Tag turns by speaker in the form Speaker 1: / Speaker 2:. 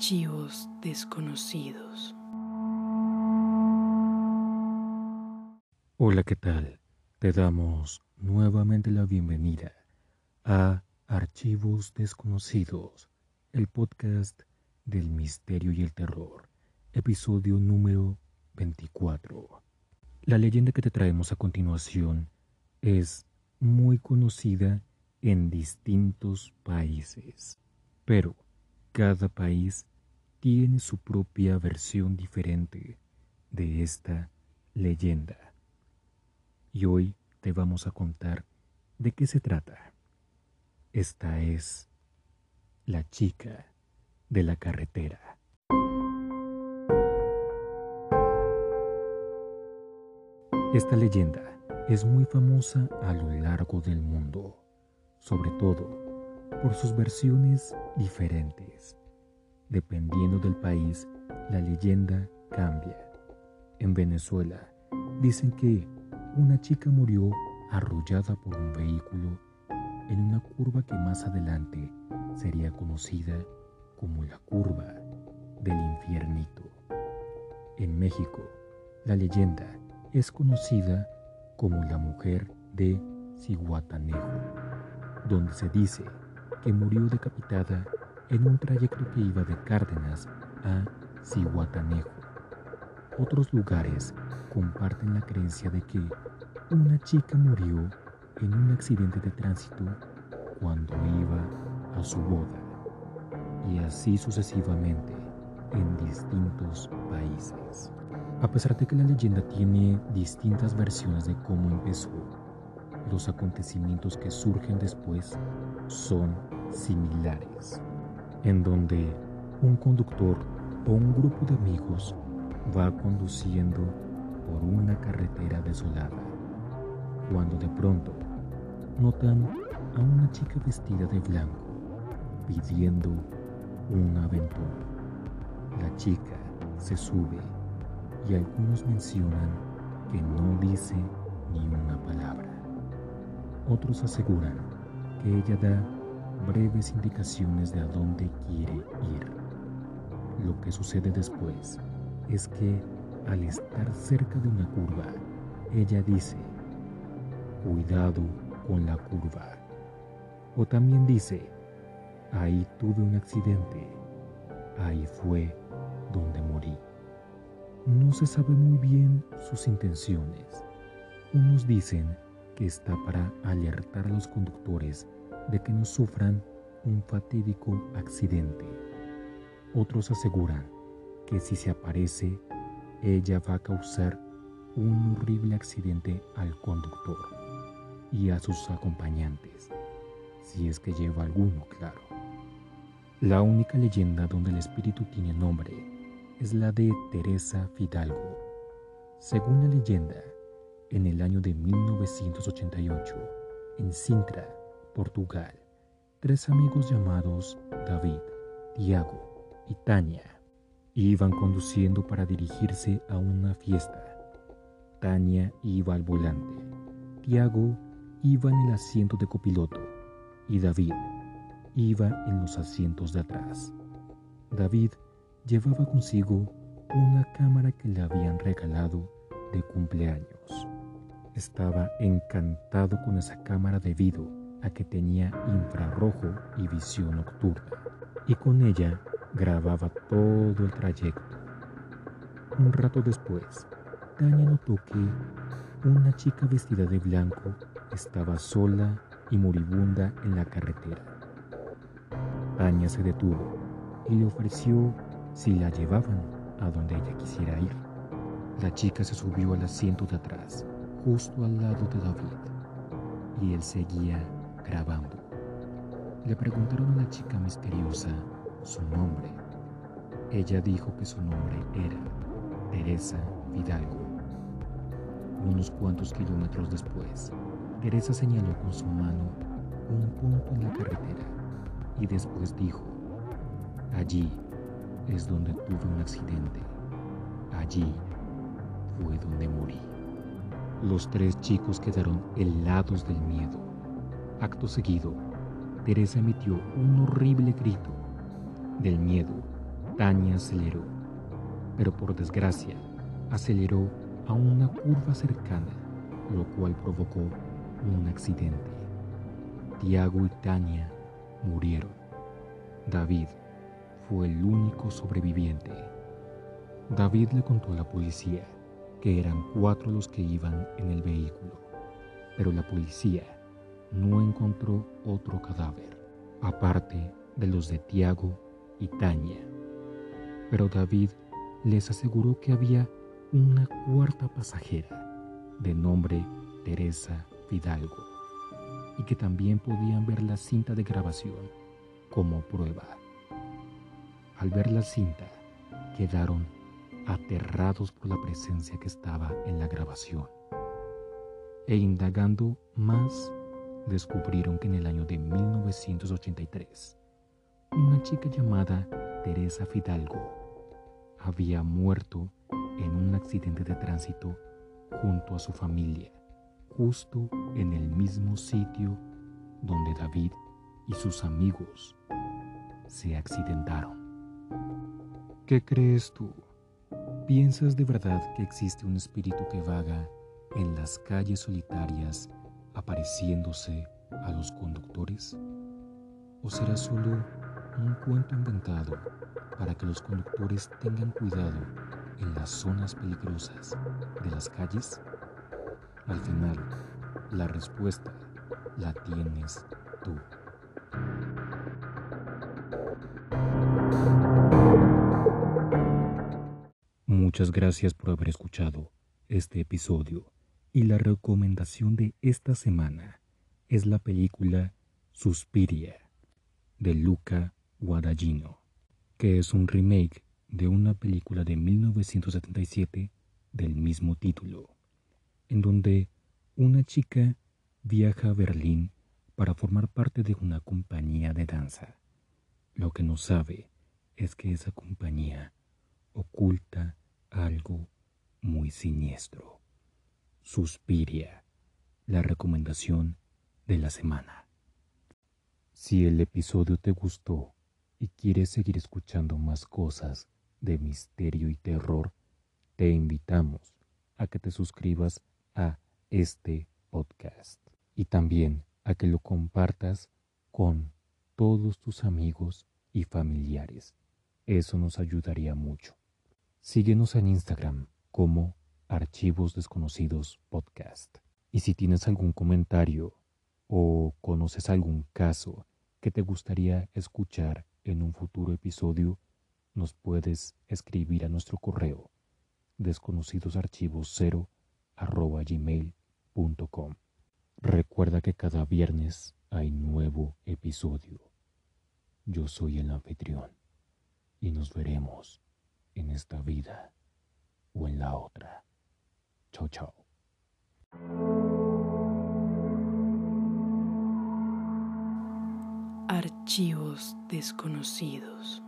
Speaker 1: Archivos desconocidos.
Speaker 2: Hola, ¿qué tal? Te damos nuevamente la bienvenida a Archivos desconocidos, el podcast del misterio y el terror, episodio número 24. La leyenda que te traemos a continuación es muy conocida en distintos países, pero cada país tiene su propia versión diferente de esta leyenda. Y hoy te vamos a contar de qué se trata. Esta es la chica de la carretera. Esta leyenda es muy famosa a lo largo del mundo, sobre todo por sus versiones diferentes. Dependiendo del país, la leyenda cambia. En Venezuela, dicen que una chica murió arrollada por un vehículo en una curva que más adelante sería conocida como la curva del infiernito. En México, la leyenda es conocida como la mujer de Ciguatanejo, donde se dice que murió decapitada en un trayecto que iba de Cárdenas a Cihuatanejo. Otros lugares comparten la creencia de que una chica murió en un accidente de tránsito cuando iba a su boda, y así sucesivamente en distintos países. A pesar de que la leyenda tiene distintas versiones de cómo empezó, los acontecimientos que surgen después son similares, en donde un conductor o un grupo de amigos va conduciendo por una carretera desolada, cuando de pronto notan a una chica vestida de blanco pidiendo un aventón. La chica se sube y algunos mencionan que no dice ni una palabra. Otros aseguran que ella da breves indicaciones de a dónde quiere ir. Lo que sucede después es que al estar cerca de una curva, ella dice, cuidado con la curva. O también dice, ahí tuve un accidente, ahí fue donde morí. No se sabe muy bien sus intenciones. Unos dicen que está para alertar a los conductores de que no sufran un fatídico accidente. Otros aseguran que si se aparece, ella va a causar un horrible accidente al conductor y a sus acompañantes, si es que lleva alguno, claro. La única leyenda donde el espíritu tiene nombre es la de Teresa Fidalgo. Según la leyenda, en el año de 1988, en Sintra, Portugal, tres amigos llamados David, Tiago y Tania iban conduciendo para dirigirse a una fiesta. Tania iba al volante, Tiago iba en el asiento de copiloto y David iba en los asientos de atrás. David llevaba consigo una cámara que le habían regalado de cumpleaños. Estaba encantado con esa cámara debido a que tenía infrarrojo y visión nocturna, y con ella grababa todo el trayecto. Un rato después, Tania notó que una chica vestida de blanco estaba sola y moribunda en la carretera. Tania se detuvo y le ofreció si la llevaban a donde ella quisiera ir. La chica se subió al asiento de atrás, justo al lado de David, y él seguía grabando. Le preguntaron a la chica misteriosa su nombre. Ella dijo que su nombre era Teresa Fidalgo. Unos cuantos kilómetros después, Teresa señaló con su mano un punto en la carretera y después dijo, allí es donde tuve un accidente. Allí fue donde morí. Los tres chicos quedaron helados del miedo Acto seguido, Teresa emitió un horrible grito. Del miedo, Tania aceleró, pero por desgracia aceleró a una curva cercana, lo cual provocó un accidente. Tiago y Tania murieron. David fue el único sobreviviente. David le contó a la policía que eran cuatro los que iban en el vehículo, pero la policía no encontró otro cadáver, aparte de los de Tiago y Tania. Pero David les aseguró que había una cuarta pasajera de nombre Teresa Fidalgo y que también podían ver la cinta de grabación como prueba. Al ver la cinta, quedaron aterrados por la presencia que estaba en la grabación. E indagando más, descubrieron que en el año de 1983, una chica llamada Teresa Fidalgo había muerto en un accidente de tránsito junto a su familia, justo en el mismo sitio donde David y sus amigos se accidentaron. ¿Qué crees tú? ¿Piensas de verdad que existe un espíritu que vaga en las calles solitarias apareciéndose a los conductores? ¿O será solo un cuento inventado para que los conductores tengan cuidado en las zonas peligrosas de las calles? Al final, la respuesta la tienes tú. Muchas gracias por haber escuchado este episodio y la recomendación de esta semana es la película Suspiria de Luca Guadagnino, que es un remake de una película de 1977 del mismo título, en donde una chica viaja a Berlín para formar parte de una compañía de danza. Lo que no sabe es que esa compañía oculta algo muy siniestro. Suspiria, la recomendación de la semana. Si el episodio te gustó y quieres seguir escuchando más cosas de misterio y terror, te invitamos a que te suscribas a este podcast y también a que lo compartas con todos tus amigos y familiares. Eso nos ayudaría mucho. Síguenos en Instagram como Archivos Desconocidos Podcast. Y si tienes algún comentario o conoces algún caso que te gustaría escuchar en un futuro episodio, nos puedes escribir a nuestro correo desconocidos0 gmail.com. Recuerda que cada viernes hay nuevo episodio. Yo soy el anfitrión y nos veremos en esta vida o en la otra.
Speaker 1: Archivos desconocidos.